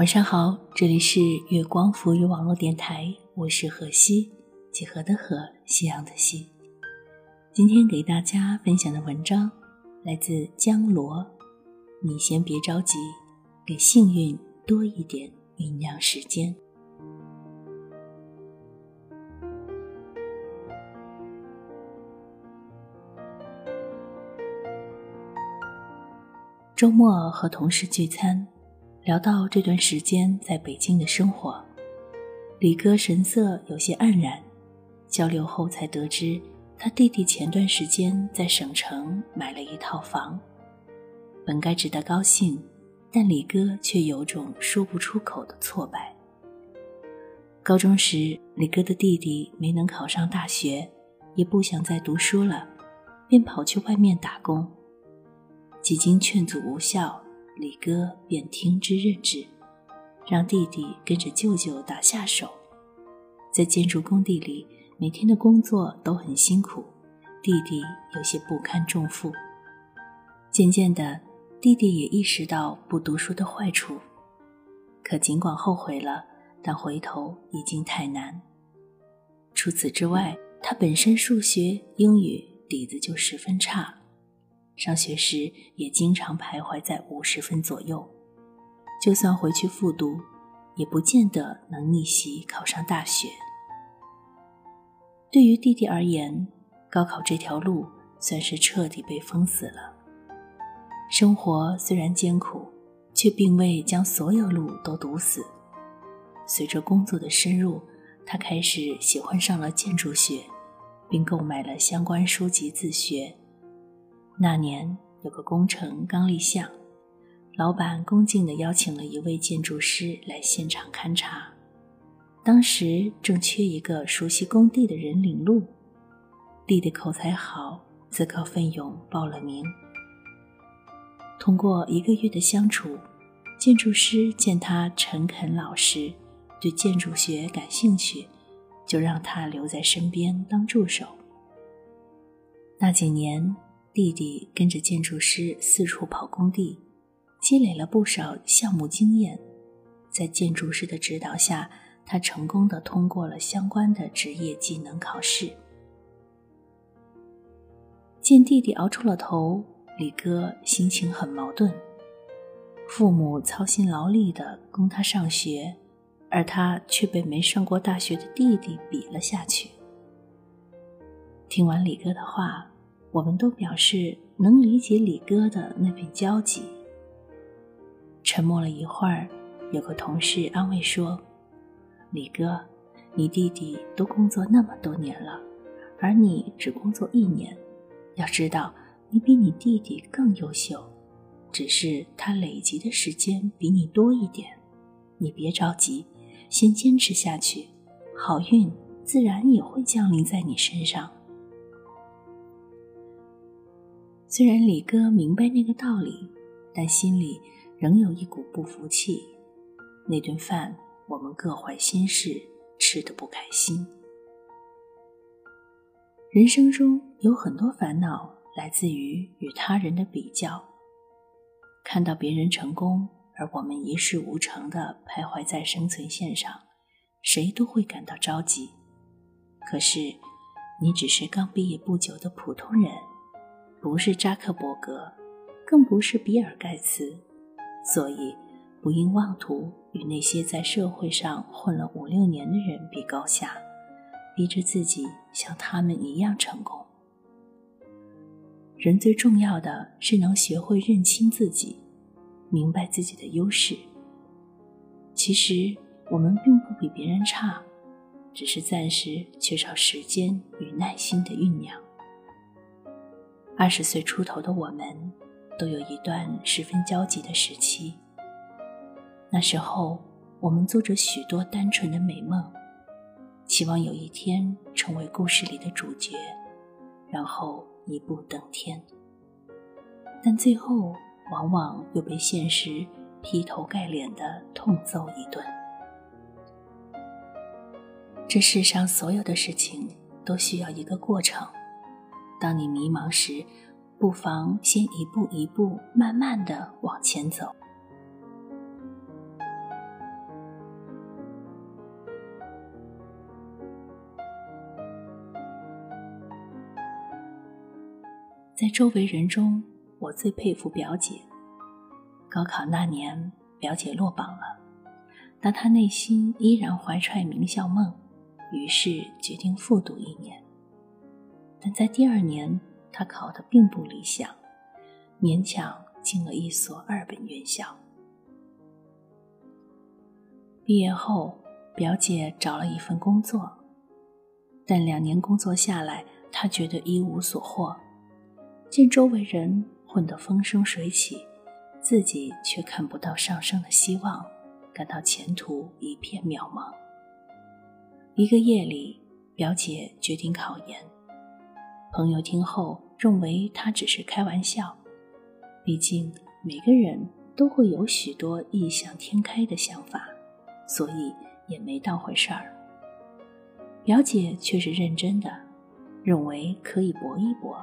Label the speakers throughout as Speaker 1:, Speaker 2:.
Speaker 1: 晚上好，这里是月光浮语网络电台，我是何西，几何的何，夕阳的夕。今天给大家分享的文章来自江罗，你先别着急，给幸运多一点酝酿时间。周末和同事聚餐。聊到这段时间在北京的生活，李哥神色有些黯然。交流后才得知，他弟弟前段时间在省城买了一套房。本该值得高兴，但李哥却有种说不出口的挫败。高中时，李哥的弟弟没能考上大学，也不想再读书了，便跑去外面打工。几经劝阻无效。李哥便听之任之，让弟弟跟着舅舅打下手。在建筑工地里，每天的工作都很辛苦，弟弟有些不堪重负。渐渐的，弟弟也意识到不读书的坏处，可尽管后悔了，但回头已经太难。除此之外，他本身数学、英语底子就十分差。上学时也经常徘徊在五十分左右，就算回去复读，也不见得能逆袭考上大学。对于弟弟而言，高考这条路算是彻底被封死了。生活虽然艰苦，却并未将所有路都堵死。随着工作的深入，他开始喜欢上了建筑学，并购买了相关书籍自学。那年有个工程刚立项，老板恭敬地邀请了一位建筑师来现场勘察。当时正缺一个熟悉工地的人领路，弟弟口才好，自告奋勇报了名。通过一个月的相处，建筑师见他诚恳老实，对建筑学感兴趣，就让他留在身边当助手。那几年。弟弟跟着建筑师四处跑工地，积累了不少项目经验。在建筑师的指导下，他成功的通过了相关的职业技能考试。见弟弟熬出了头，李哥心情很矛盾。父母操心劳力的供他上学，而他却被没上过大学的弟弟比了下去。听完李哥的话。我们都表示能理解李哥的那份焦急。沉默了一会儿，有个同事安慰说：“李哥，你弟弟都工作那么多年了，而你只工作一年。要知道，你比你弟弟更优秀，只是他累积的时间比你多一点。你别着急，先坚持下去，好运自然也会降临在你身上。”虽然李哥明白那个道理，但心里仍有一股不服气。那顿饭，我们各怀心事，吃得不开心。人生中有很多烦恼来自于与他人的比较。看到别人成功，而我们一事无成的徘徊在生存线上，谁都会感到着急。可是，你只是刚毕业不久的普通人。不是扎克伯格，更不是比尔盖茨，所以不应妄图与那些在社会上混了五六年的人比高下，逼着自己像他们一样成功。人最重要的是能学会认清自己，明白自己的优势。其实我们并不比别人差，只是暂时缺少时间与耐心的酝酿。二十岁出头的我们，都有一段十分焦急的时期。那时候，我们做着许多单纯的美梦，期望有一天成为故事里的主角，然后一步登天。但最后，往往又被现实劈头盖脸的痛揍一顿。这世上所有的事情都需要一个过程。当你迷茫时不妨先一步一步慢慢的往前走。在周围人中我最佩服表姐。高考那年表姐落榜了但她内心依然怀揣名校梦于是决定复读一年。但在第二年，他考得并不理想，勉强进了一所二本院校。毕业后，表姐找了一份工作，但两年工作下来，她觉得一无所获。见周围人混得风生水起，自己却看不到上升的希望，感到前途一片渺茫。一个夜里，表姐决定考研。朋友听后认为她只是开玩笑，毕竟每个人都会有许多异想天开的想法，所以也没当回事儿。表姐却是认真的，认为可以搏一搏。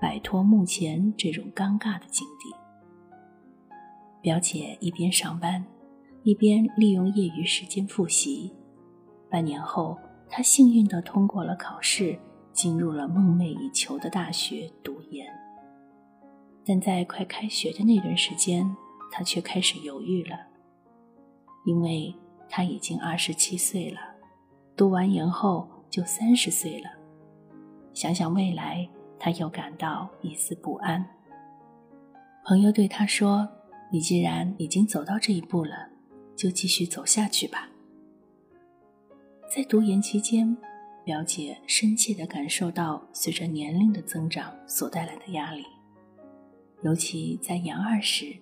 Speaker 1: 摆脱目前这种尴尬的境地，表姐一边上班，一边利用业余时间复习。半年后，她幸运地通过了考试，进入了梦寐以求的大学读研。但在快开学的那段时间，他却开始犹豫了，因为他已经二十七岁了，读完研后就三十岁了。想想未来。他又感到一丝不安。朋友对他说：“你既然已经走到这一步了，就继续走下去吧。”在读研期间，表姐深切地感受到随着年龄的增长所带来的压力，尤其在研二时，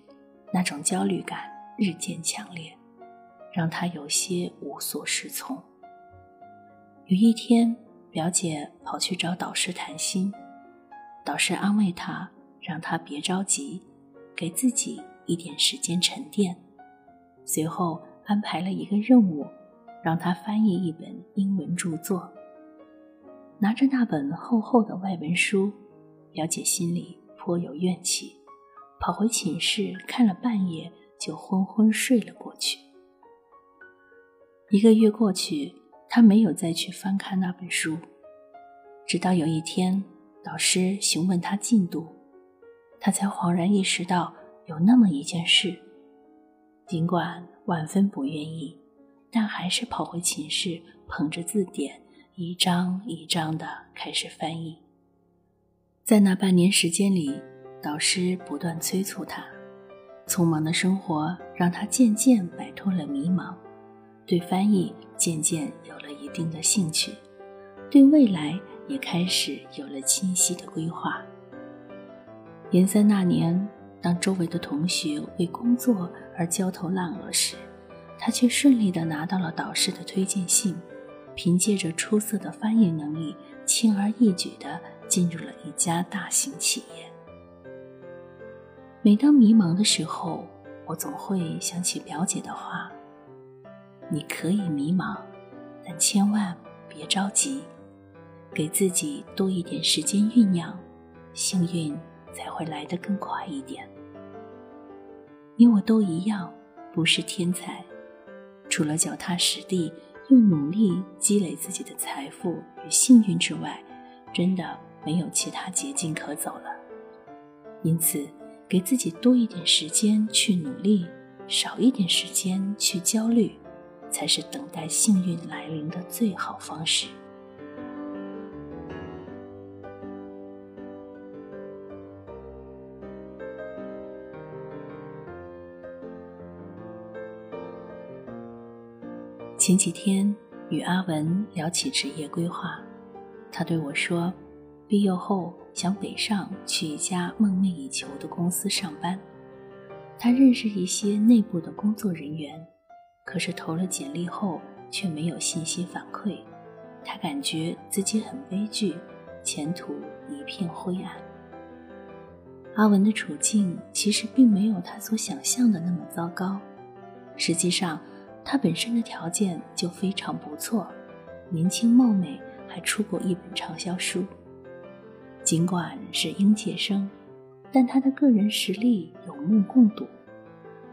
Speaker 1: 那种焦虑感日渐强烈，让她有些无所适从。有一天，表姐跑去找导师谈心。导师安慰她，让她别着急，给自己一点时间沉淀。随后安排了一个任务，让他翻译一本英文著作。拿着那本厚厚的外文书，表姐心里颇有怨气，跑回寝室看了半夜，就昏昏睡了过去。一个月过去，她没有再去翻看那本书，直到有一天。导师询问他进度，他才恍然意识到有那么一件事。尽管万分不愿意，但还是跑回寝室，捧着字典，一张一张的开始翻译。在那半年时间里，导师不断催促他，匆忙的生活让他渐渐摆脱了迷茫，对翻译渐渐有了一定的兴趣，对未来。也开始有了清晰的规划。研三那年，当周围的同学为工作而焦头烂额时，他却顺利地拿到了导师的推荐信，凭借着出色的翻译能力，轻而易举地进入了一家大型企业。每当迷茫的时候，我总会想起表姐的话：“你可以迷茫，但千万别着急。”给自己多一点时间酝酿，幸运才会来得更快一点。你我都一样，不是天才，除了脚踏实地、用努力积累自己的财富与幸运之外，真的没有其他捷径可走了。因此，给自己多一点时间去努力，少一点时间去焦虑，才是等待幸运来临的最好方式。前几天与阿文聊起职业规划，他对我说，毕业后想北上去一家梦寐以求的公司上班。他认识一些内部的工作人员，可是投了简历后却没有信息反馈，他感觉自己很悲剧，前途一片灰暗。阿文的处境其实并没有他所想象的那么糟糕，实际上。他本身的条件就非常不错，年轻貌美，还出过一本畅销书。尽管是应届生，但他的个人实力有目共睹，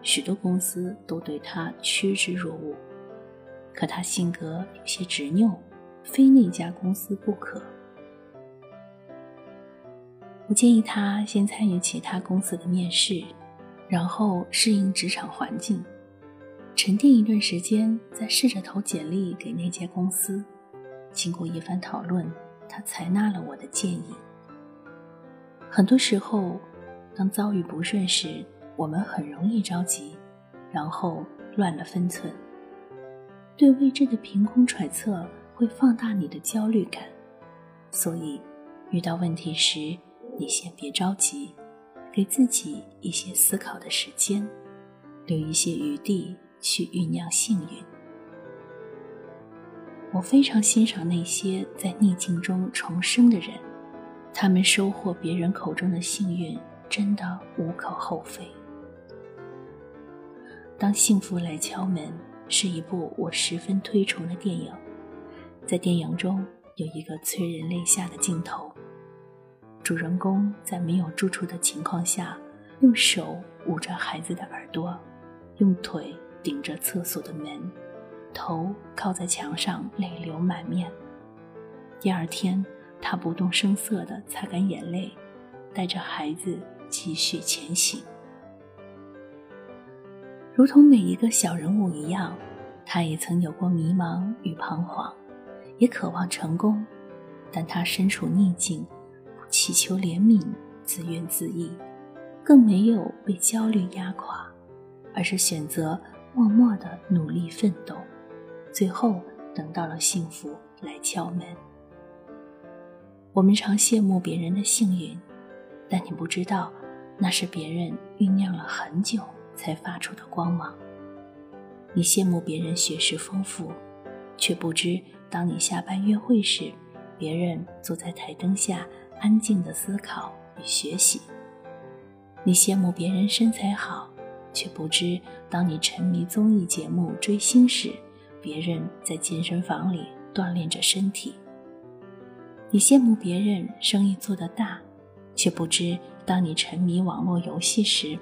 Speaker 1: 许多公司都对他趋之若鹜。可他性格有些执拗，非那家公司不可。我建议他先参与其他公司的面试，然后适应职场环境，沉淀一段时间，再试着投简历给那家公司。经过一番讨论，他采纳了我的建议。很多时候，当遭遇不顺时，我们很容易着急，然后乱了分寸。对未知的凭空揣测会放大你的焦虑感，所以遇到问题时，你先别着急，给自己一些思考的时间，留一些余地去酝酿幸运。我非常欣赏那些在逆境中重生的人，他们收获别人口中的幸运，真的无可厚非。当幸福来敲门是一部我十分推崇的电影，在电影中有一个催人泪下的镜头，主人公在没有住处的情况下，用手捂着孩子的耳朵，用腿顶着厕所的门。头靠在墙上，泪流满面。第二天，他不动声色地擦干眼泪，带着孩子继续前行。如同每一个小人物一样，他也曾有过迷茫与彷徨，也渴望成功，但他身处逆境，不祈求怜悯，自怨自艾，更没有被焦虑压垮，而是选择默默的努力奋斗。最后等到了幸福来敲门。我们常羡慕别人的幸运，但你不知道，那是别人酝酿了很久才发出的光芒。你羡慕别人学识丰富，却不知当你下班约会时，别人坐在台灯下安静的思考与学习。你羡慕别人身材好，却不知当你沉迷综艺节目追星时。别人在健身房里锻炼着身体，你羡慕别人生意做得大，却不知当你沉迷网络游戏时，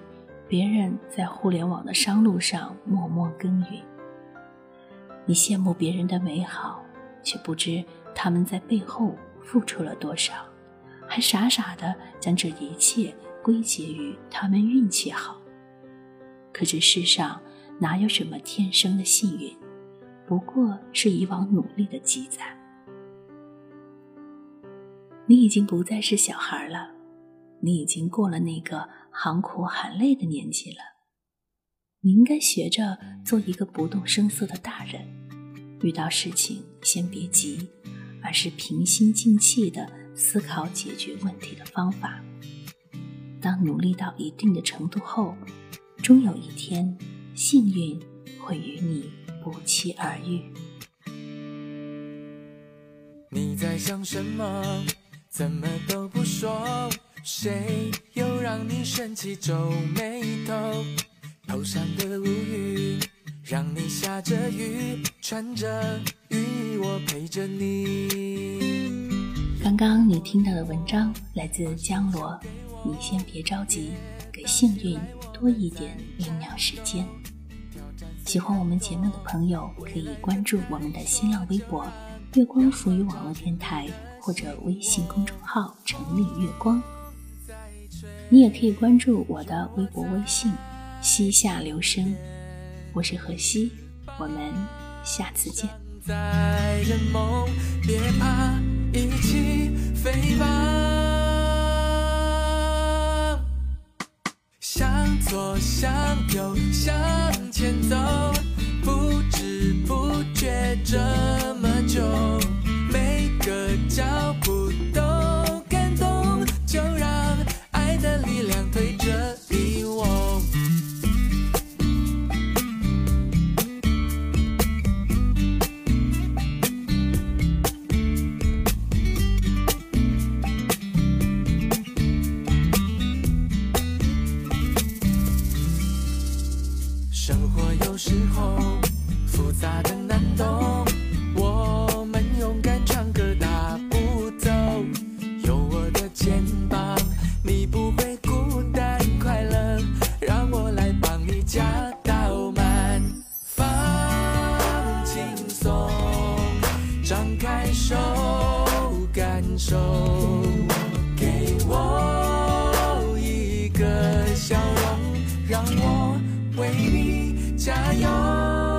Speaker 1: 别人在互联网的商路上默默耕耘。你羡慕别人的美好，却不知他们在背后付出了多少，还傻傻的将这一切归结于他们运气好。可这世上哪有什么天生的幸运？不过是以往努力的积攒。你已经不再是小孩了，你已经过了那个喊苦喊累的年纪了。你应该学着做一个不动声色的大人，遇到事情先别急，而是平心静气的思考解决问题的方法。当努力到一定的程度后，终有一天，幸运会与你。不期而遇。你在想什么？怎么都不说？谁又让你生气皱眉头？头上的乌云让你下着雨，穿着雨衣我陪着你。刚刚你听到的文章来自江罗，你先别着急，给幸运多一点酝酿时间。喜欢我们节目的朋友，可以关注我们的新浪微博“月光浮语网络电台”或者微信公众号“城里月光”。你也可以关注我的微博、微信“西夏留声”，我是何西，我们下次见。在人梦，别怕，一起飞吧。向左，向右，向。前走，有时候，复杂的难懂。为你
Speaker 2: 加油。